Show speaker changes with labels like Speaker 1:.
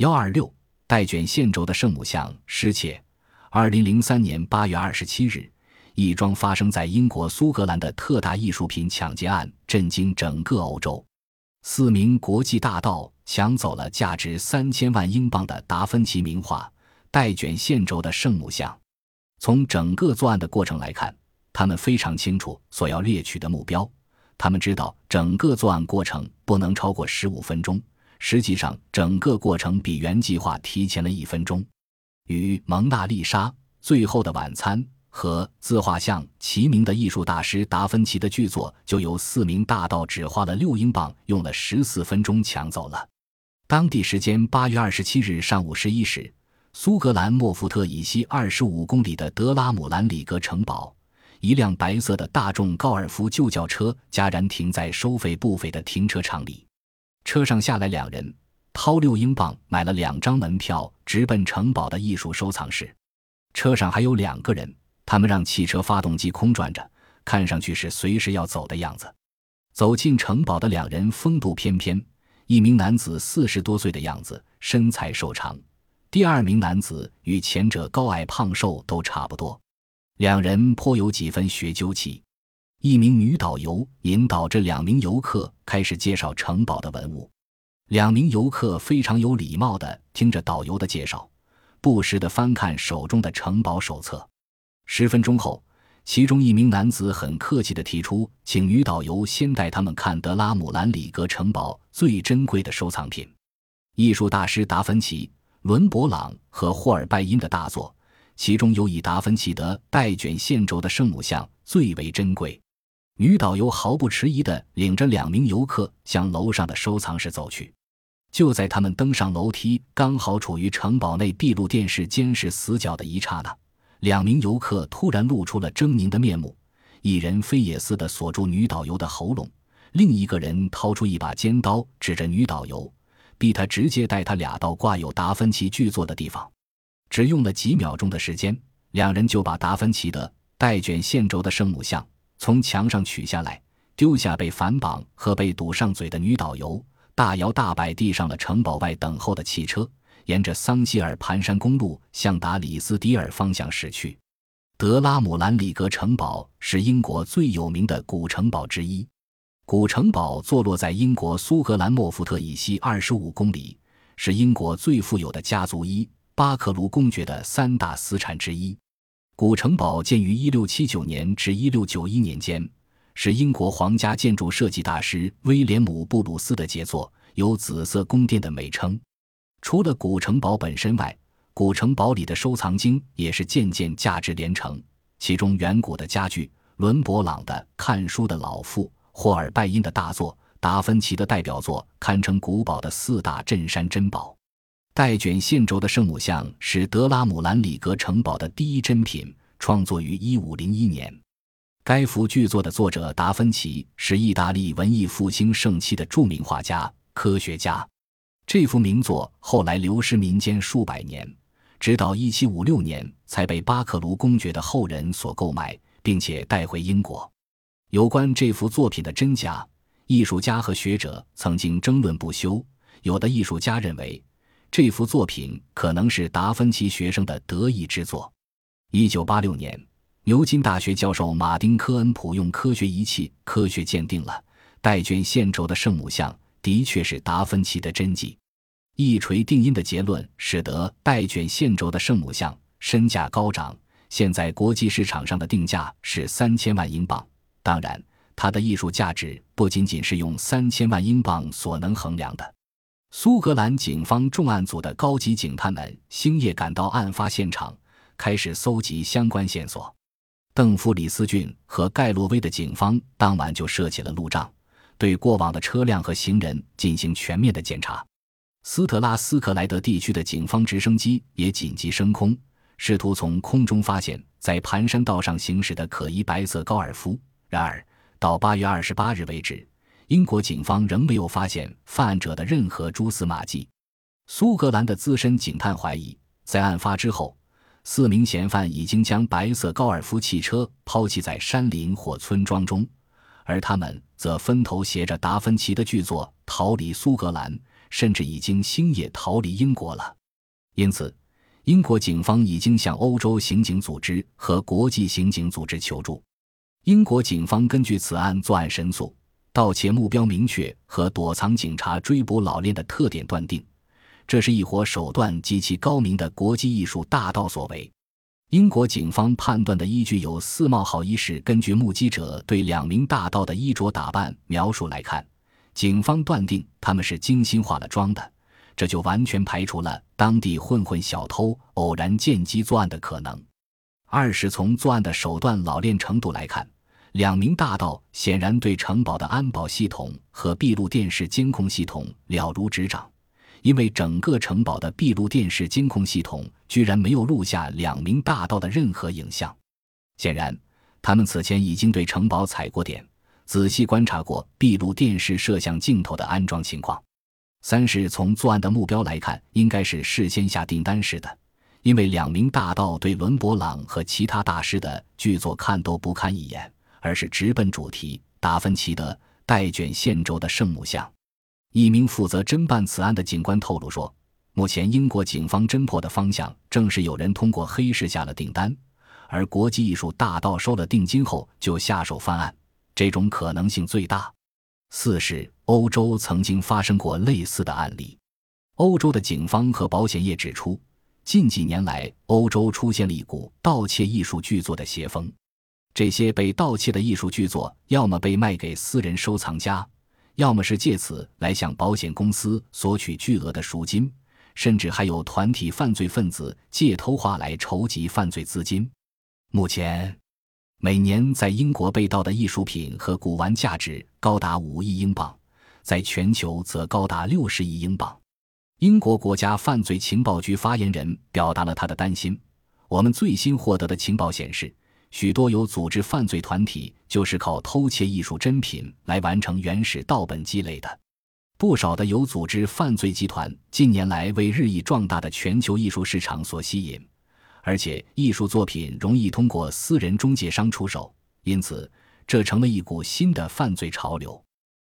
Speaker 1: 幺二六带卷线轴的圣母像失窃。二零零三年八月二十七日，一桩发生在英国苏格兰的特大艺术品抢劫案震惊整个欧洲。四名国际大盗抢走了价值三千万英镑的达芬奇名画《带卷线轴的圣母像》。从整个作案的过程来看，他们非常清楚所要猎取的目标。他们知道整个作案过程不能超过十五分钟。实际上，整个过程比原计划提前了一分钟。与《蒙娜丽莎》《最后的晚餐》和自画像齐名的艺术大师达芬奇的巨作，就由四名大盗只花了六英镑，用了十四分钟抢走了。当地时间八月二十七日上午十一时，苏格兰莫福特以西二十五公里的德拉姆兰里格城堡，一辆白色的大众高尔夫旧轿车戛然停在收费不菲的停车场里，车上下来两人。掏六英镑买了两张门票，直奔城堡的艺术收藏室。车上还有两个人，他们让汽车发动机空转着，看上去是随时要走的样子。走进城堡的两人风度翩翩，一名男子四十多岁的样子，身材瘦长；第二名男子与前者高矮胖瘦都差不多，两人颇有几分学究气。一名女导游引导着两名游客开始介绍城堡的文物。两名游客非常有礼貌地听着导游的介绍，不时地翻看手中的城堡手册。十分钟后，其中一名男子很客气地提出，请女导游先带他们看德拉姆兰里格城堡最珍贵的收藏品——艺术大师达芬奇、伦勃朗和霍尔拜因的大作，其中有以达芬奇的带卷线轴的圣母像最为珍贵。女导游毫不迟疑地领着两名游客向楼上的收藏室走去。就在他们登上楼梯，刚好处于城堡内闭路电视监视死角的一刹那，两名游客突然露出了狰狞的面目。一人飞也似的锁住女导游的喉咙，另一个人掏出一把尖刀，指着女导游，逼她直接带他俩到挂有达芬奇巨作的地方。只用了几秒钟的时间，两人就把达芬奇的带卷线轴的圣母像从墙上取下来，丢下被反绑和被堵上嘴的女导游。大摇大摆地上了城堡外等候的汽车，沿着桑希尔盘山公路向达里斯迪尔方向驶去。德拉姆兰里格城堡是英国最有名的古城堡之一。古城堡坐落在英国苏格兰莫福特以西二十五公里，是英国最富有的家族一巴克卢公爵的三大私产之一。古城堡建于一六七九年至一六九一年间。是英国皇家建筑设计大师威廉姆·布鲁斯的杰作，有“紫色宫殿”的美称。除了古城堡本身外，古城堡里的收藏经也是件件价值连城。其中，远古的家具、伦勃朗的《看书的老妇》、霍尔拜因的大作、达芬奇的代表作，堪称古堡的四大镇山珍宝。带卷线轴的圣母像是德拉姆兰里格城堡的第一珍品，创作于1501年。该幅巨作的作者达芬奇是意大利文艺复兴盛期的著名画家、科学家。这幅名作后来流失民间数百年，直到1756年才被巴克卢公爵的后人所购买，并且带回英国。有关这幅作品的真假，艺术家和学者曾经争论不休。有的艺术家认为，这幅作品可能是达芬奇学生的得意之作。1986年。牛津大学教授马丁·科恩普用科学仪器科学鉴定了带卷线轴的圣母像的确是达芬奇的真迹，一锤定音的结论使得带卷线轴的圣母像身价高涨，现在国际市场上的定价是三千万英镑。当然，它的艺术价值不仅仅是用三千万英镑所能衡量的。苏格兰警方重案组的高级警探们星夜赶到案发现场，开始搜集相关线索。邓弗里斯郡和盖洛威的警方当晚就设起了路障，对过往的车辆和行人进行全面的检查。斯特拉斯克莱德地区的警方直升机也紧急升空，试图从空中发现，在盘山道上行驶的可疑白色高尔夫。然而，到八月二十八日为止，英国警方仍没有发现犯案者的任何蛛丝马迹。苏格兰的资深警探怀疑，在案发之后。四名嫌犯已经将白色高尔夫汽车抛弃在山林或村庄中，而他们则分头携着达芬奇的巨作逃离苏格兰，甚至已经星夜逃离英国了。因此，英国警方已经向欧洲刑警组织和国际刑警组织求助。英国警方根据此案作案神速、盗窃目标明确和躲藏警察追捕老练的特点，断定这是一伙手段极其高明的国际艺术大盗所为。英国警方判断的依据有四冒号：一是根据目击者对两名大盗的衣着打扮描述来看，警方断定他们是精心化了妆的，这就完全排除了当地混混小偷偶然见机作案的可能。二是从作案的手段老练程度来看，两名大盗显然对城堡的安保系统和闭路电视监控系统了如指掌，因为整个城堡的闭路电视监控系统居然没有录下两名大盗的任何影像。显然，他们此前已经对城堡踩过点，仔细观察过闭路电视摄像镜头的安装情况。三是从作案的目标来看，应该是事先下订单式的。因为两名大盗对伦勃朗和其他大师的剧作看都不看一眼，而是直奔主题——达芬奇的带卷线轴的圣母像。一名负责侦办此案的警官透露说，目前英国警方侦破的方向正是有人通过黑市下了订单，而国际艺术大盗收了定金后就下手犯案，这种可能性最大。四是欧洲曾经发生过类似的案例，欧洲的警方和保险业指出。近几年来，欧洲出现了一股盗窃艺术巨作的邪风。这些被盗窃的艺术巨作，要么被卖给私人收藏家，要么是借此来向保险公司索取巨额的赎金，甚至还有团体犯罪分子借偷画来筹集犯罪资金。目前，每年在英国被盗的艺术品和古玩价值高达五亿英镑，在全球则高达六十亿英镑。英国国家犯罪情报局发言人表达了他的担心。我们最新获得的情报显示，许多有组织犯罪团体就是靠偷窃艺术珍品来完成原始盗本积累的。不少的有组织犯罪集团近年来为日益壮大的全球艺术市场所吸引，而且艺术作品容易通过私人中介商出手，因此这成了一股新的犯罪潮流。